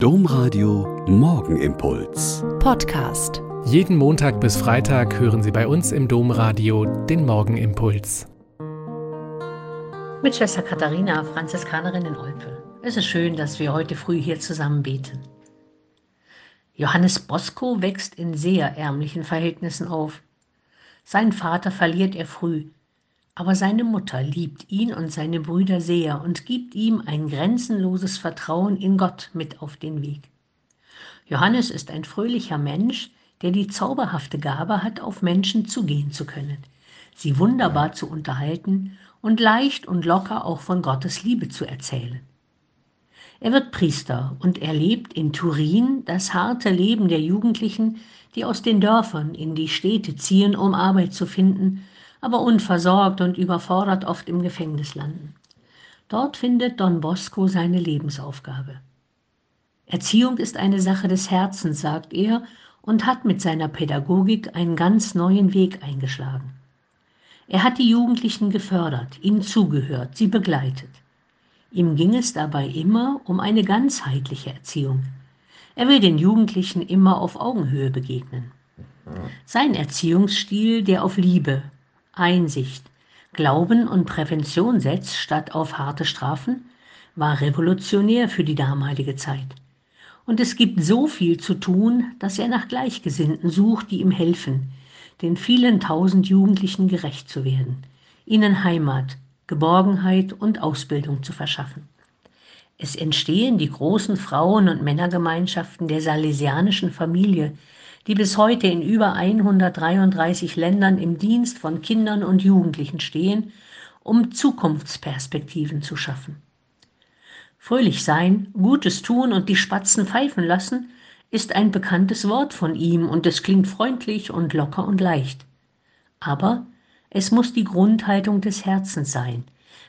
Domradio Morgenimpuls. Podcast. Jeden Montag bis Freitag hören Sie bei uns im Domradio den Morgenimpuls. Mit Schwester Katharina, Franziskanerin in Olpe. Es ist schön, dass wir heute früh hier zusammen beten. Johannes Bosco wächst in sehr ärmlichen Verhältnissen auf. Seinen Vater verliert er früh, aber seine Mutter liebt ihn und seine Brüder sehr und gibt ihm ein grenzenloses Vertrauen in Gott mit auf den Weg. Johannes ist ein fröhlicher Mensch, der die zauberhafte Gabe hat, auf Menschen zugehen zu können, sie wunderbar zu unterhalten und leicht und locker auch von Gottes Liebe zu erzählen. Er wird Priester und erlebt in Turin das harte Leben der Jugendlichen, die aus den Dörfern in die Städte ziehen, um Arbeit zu finden aber unversorgt und überfordert oft im Gefängnis landen. Dort findet Don Bosco seine Lebensaufgabe. Erziehung ist eine Sache des Herzens, sagt er, und hat mit seiner Pädagogik einen ganz neuen Weg eingeschlagen. Er hat die Jugendlichen gefördert, ihnen zugehört, sie begleitet. Ihm ging es dabei immer um eine ganzheitliche Erziehung. Er will den Jugendlichen immer auf Augenhöhe begegnen. Sein Erziehungsstil, der auf Liebe, Einsicht, Glauben und Prävention setzt statt auf harte Strafen, war revolutionär für die damalige Zeit. Und es gibt so viel zu tun, dass er nach Gleichgesinnten sucht, die ihm helfen, den vielen tausend Jugendlichen gerecht zu werden, ihnen Heimat, Geborgenheit und Ausbildung zu verschaffen. Es entstehen die großen Frauen- und Männergemeinschaften der salesianischen Familie, die bis heute in über 133 Ländern im Dienst von Kindern und Jugendlichen stehen, um Zukunftsperspektiven zu schaffen. Fröhlich sein, Gutes tun und die Spatzen pfeifen lassen, ist ein bekanntes Wort von ihm und es klingt freundlich und locker und leicht. Aber es muss die Grundhaltung des Herzens sein,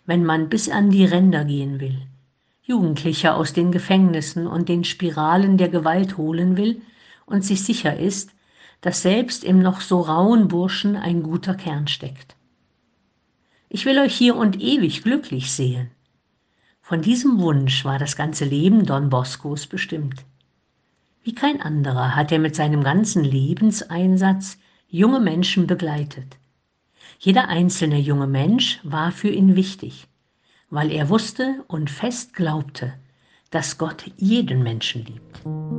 wenn man bis an die Ränder gehen will, Jugendliche aus den Gefängnissen und den Spiralen der Gewalt holen will, und sich sicher ist, dass selbst im noch so rauen Burschen ein guter Kern steckt. Ich will euch hier und ewig glücklich sehen. Von diesem Wunsch war das ganze Leben Don Boscos bestimmt. Wie kein anderer hat er mit seinem ganzen Lebenseinsatz junge Menschen begleitet. Jeder einzelne junge Mensch war für ihn wichtig, weil er wusste und fest glaubte, dass Gott jeden Menschen liebt.